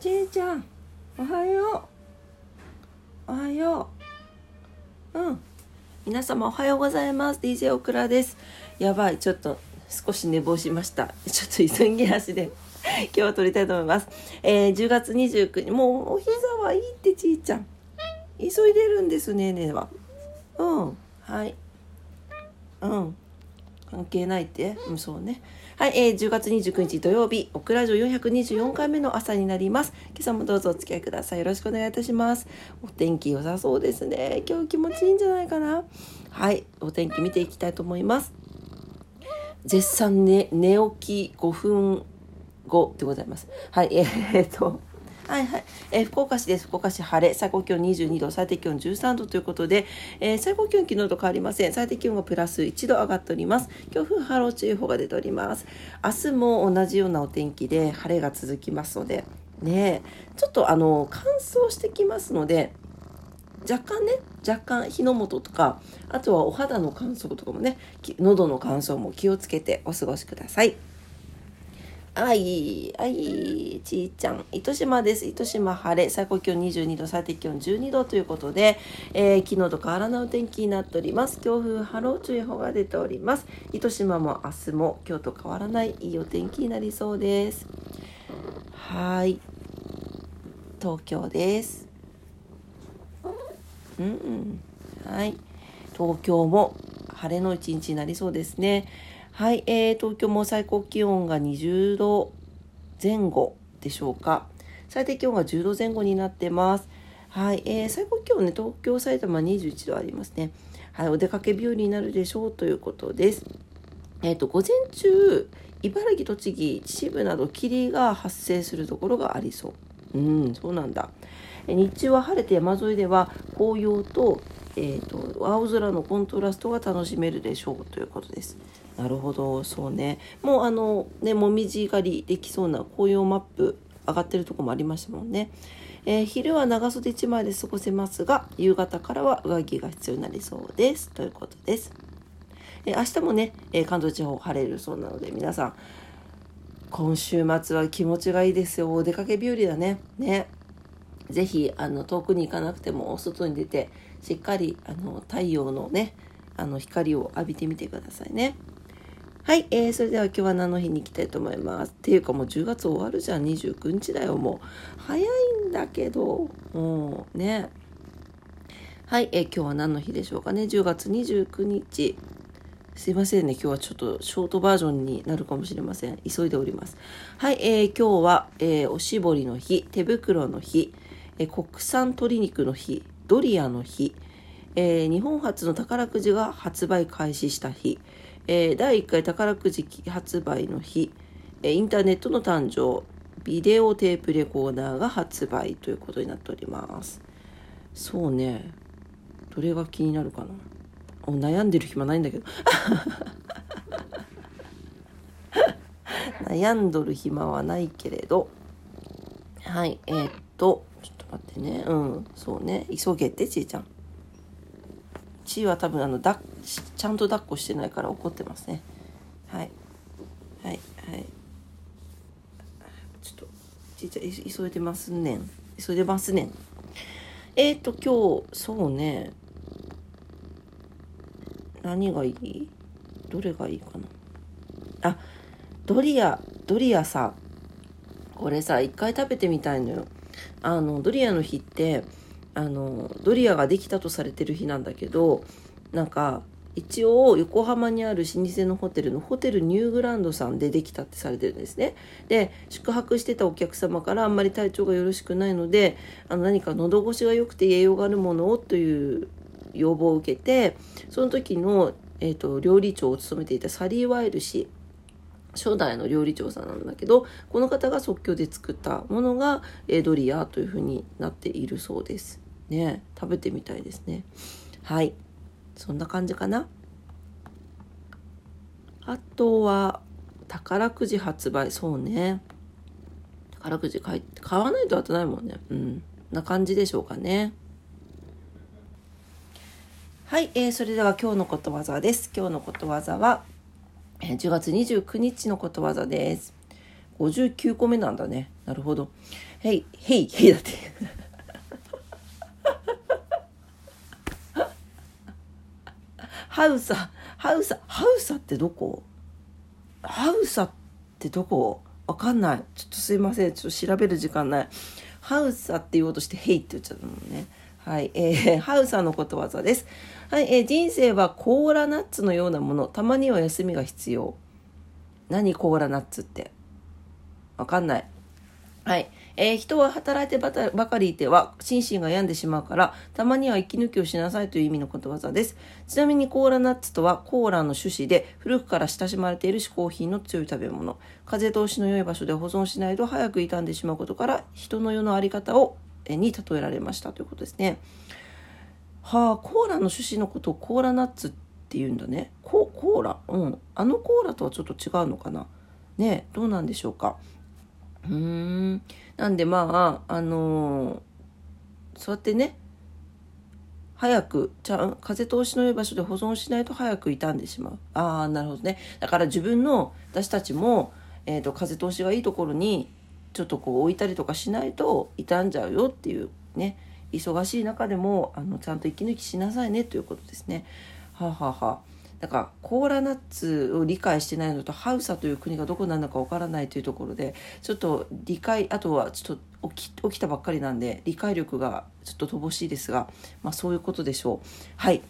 ちいちゃんおはよう。おはよう。うん。皆様おはようございます。DJ オクラです。やばいちょっと少し寝坊しました。ちょっと急ぎ足で 今日は撮りたいと思います、えー、10月29日もうお膝はいいってちいちゃん。急いでるんですねねは。うん。はい。うん。関係ないって。うんそうね。はい、えー、10月29日土曜日、オクラジオ424回目の朝になります。今朝もどうぞお付き合いください。よろしくお願いいたします。お天気良さそうですね。今日気持ちいいんじゃないかな。はい、お天気見ていきたいと思います。絶賛ね、寝起き5分後でございます。はい、えー、っと、はいはい。えー、福岡市です。福岡市晴れ。最高気温22度、最低気温13度ということで、えー、最高気温昨日と変わりません。最低気温がプラス1度上がっております。強風波浪注意報が出ております。明日も同じようなお天気で晴れが続きますので、ねちょっとあの、乾燥してきますので、若干ね若干火の元とかあとはお肌の乾燥とかもね喉の乾燥も気をつけてお過ごしください。はい、はい、ちーちゃん、糸島です。糸島晴れ、最高気温22度、最低気温12度ということで、えー、昨日と変わらないお天気になっております。強風波浪注意報が出ております。糸島も明日も今日と変わらないいいお天気になりそうです。はい、東京です。うん、うん、はい、東京も晴れの一日になりそうですね。はい、えー、東京も最高気温が20度前後でしょうか。最低気温が10度前後になってます。はい、えー、最高気温ね、東京、埼玉21度ありますね。はい、お出かけ日和になるでしょうということです。えっ、ー、と、午前中、茨城、栃木、秩父など霧が発生するところがありそう。うん、そうなんだ。日中は晴れて山沿いでは紅葉と,、えーと青空のコントラストが楽しめるでしょうということです。なるほど。そうね。もうあのねもみじ狩りできそうな紅葉マップ上がってるとこもありましたもんね、えー、昼は長袖1枚で過ごせますが夕方からは上着が必要になりそうです。ということです、えー、明日もね、えー、関東地方晴れるそうなので皆さん今週末は気持ちがいいですよ。お出かけ日和だね。ね。ぜひあの遠くに行かなくてもお外に出てしっかりあの太陽のねあの光を浴びてみてくださいね。はい、えー、それでは今日は何の日に行きたいと思います。っていうかもう10月終わるじゃん、29日だよ、もう。早いんだけど、もうね。はい、えー、今日は何の日でしょうかね。10月29日。すいませんね。今日はちょっとショートバージョンになるかもしれません。急いでおります。はい、えー、今日は、えー、おしぼりの日、手袋の日、えー、国産鶏肉の日、ドリアの日、えー、日本初の宝くじが発売開始した日、えー、第1回宝くじ発売の日、えインターネットの誕生ビデオテープレコーダーが発売ということになっております。そうね。どれが気になるかな。悩んでる暇ないんだけど。悩んどる暇はないけれど。はいえー、っとちょっと待ってね。うんそうね。急げてちいちゃん。ちいは多分あのだちゃんと抱っこしてないから怒ってますね。はい。はいはい。ちょっとちいちゃん急いでますねん。急いでますねん。えっ、ー、と今日そうね。何がいい？どれがいいかな？あドリアドリアさこれさ一回食べてみたいのよ。あのドリアの日ってあのドリアができたとされてる日なんだけどなんか一応横浜にある老舗のホテルのホテルニューグランドさんでできたってされてるんですね。で宿泊してたお客様からあんまり体調がよろしくないのであの何か喉越しが良くて栄養があるものをという要望を受けてその時の、えーと、料理長を務めていたサリー・ワイル氏初代の料理長さんなんだけどこの方が即興で作ったものが、え、ドリアというふうになっているそうです。ね食べてみたいですね。はいそんな感じかな。あとは宝くじ発売そうね宝くじ買買わないと当たないもんねうんな感じでしょうかねはい、えー、それでは今日のことわざです今日のことわざは10月29日のことわざです59個目なんだね。なるほど。へい、へい、へいだって。ハウサ、ハウサ、ハウサってどこ？ハウサってどこ？わかんない。ちょっとすいません。ちょっと調べる時間ない。ハウサって言おうとして、ヘイって言っちゃったもんね。はい。えー、ハウサのことわざです。はい。えー、人生はコーラナッツのようなもの。たまには休みが必要。何コーラナッツって？わかんない。はい。えー、人は働いてばかりいては心身が病んでしまうから、たまには息抜きをしなさいという意味のことわざです。ちなみにコーラナッツとはコーラの種子で古くから親しまれている嗜好品の強い食べ物。風通しの良い場所で保存しないと早く傷んでしまうことから人の世の在り方を、えに例えられましたということですね。はあ、コーラの種子のことをコーラナッツって言うんだね。ココーラ？うん。あのコーラとはちょっと違うのかな？ねどうなんでしょうか？うん。なんでまあ、あのー、そうやってね、早く、ちゃん、風通しの良い場所で保存しないと早く傷んでしまう。ああ、なるほどね。だから自分の、私たちも、えっ、ー、と、風通しがいいところに、ちょっとこう置いたりとかしないと傷んじゃうよっていうね、忙しい中でも、あの、ちゃんと息抜きしなさいねということですね。はあ、ははあだかコーラナッツを理解してないのとハウサという国がどこなのかわからないというところでちょっと理解あとはちょっと起き起きたばっかりなんで理解力がちょっと乏しいですが、まあ、そういうことでしょう。はい。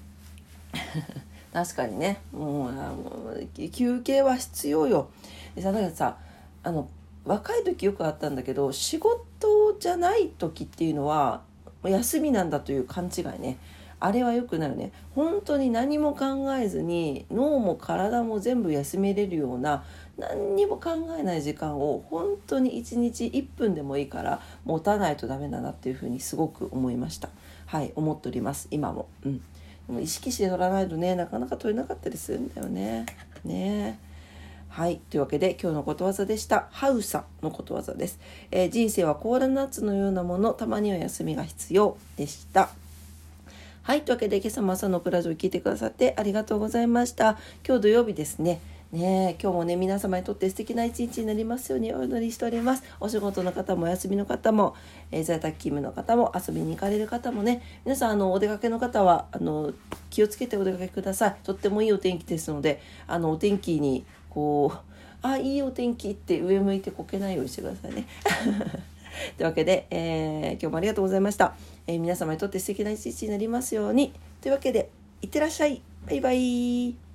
確かにね。もう休憩は必要よ。だからさあの若い時よくあったんだけど仕事じゃない時っていうのは休みなんだという勘違いね。あれは良くないよね本当に何も考えずに脳も体も全部休めれるような何にも考えない時間を本当に1日1分でもいいから持たないとダメだなっていうふうにすごく思いましたはい思っております今もうんでも意識して取らないとねなかなか取れなかったりするんだよねねはい。というわけで今日のことわざでした。ハウサのことわざです。えー、人生はコーラナッツのようなもの、たまには休みが必要でした。はい。というわけで、今朝も朝のプラジオを聞いてくださってありがとうございました。今日土曜日ですね。ね今日もね、皆様にとって素敵な一日になりますようにお祈りしております。お仕事の方もお休みの方も、えー、在宅勤務の方も遊びに行かれる方もね、皆さん、あの、お出かけの方は、あの、気をつけてお出かけください。とってもいいお天気ですので、あの、お天気に、こう、あ、いいお天気って上向いてこけないようにしてくださいね。というわけで、えー、今日もありがとうございました。えー、皆様にとって素敵な一日になりますように。というわけで、いってらっしゃい。バイバイ。